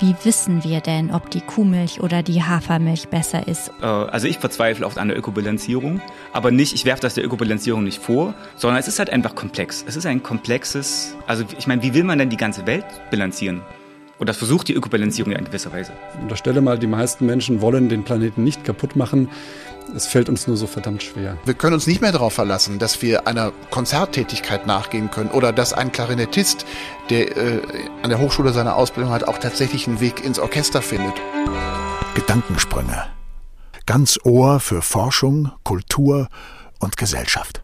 Wie wissen wir denn, ob die Kuhmilch oder die Hafermilch besser ist? Äh, also ich verzweifle oft an der Ökobilanzierung, aber nicht, ich werfe das der Ökobilanzierung nicht vor, sondern es ist halt einfach komplex. Es ist ein komplexes, also ich meine, wie will man denn die ganze Welt bilanzieren? Und das versucht die Ökobilanzierung ja in gewisser Weise. Unterstelle mal, die meisten Menschen wollen den Planeten nicht kaputt machen. Es fällt uns nur so verdammt schwer. Wir können uns nicht mehr darauf verlassen, dass wir einer Konzerttätigkeit nachgehen können oder dass ein Klarinettist, der äh, an der Hochschule seine Ausbildung hat, auch tatsächlich einen Weg ins Orchester findet. Gedankensprünge. Ganz Ohr für Forschung, Kultur und Gesellschaft.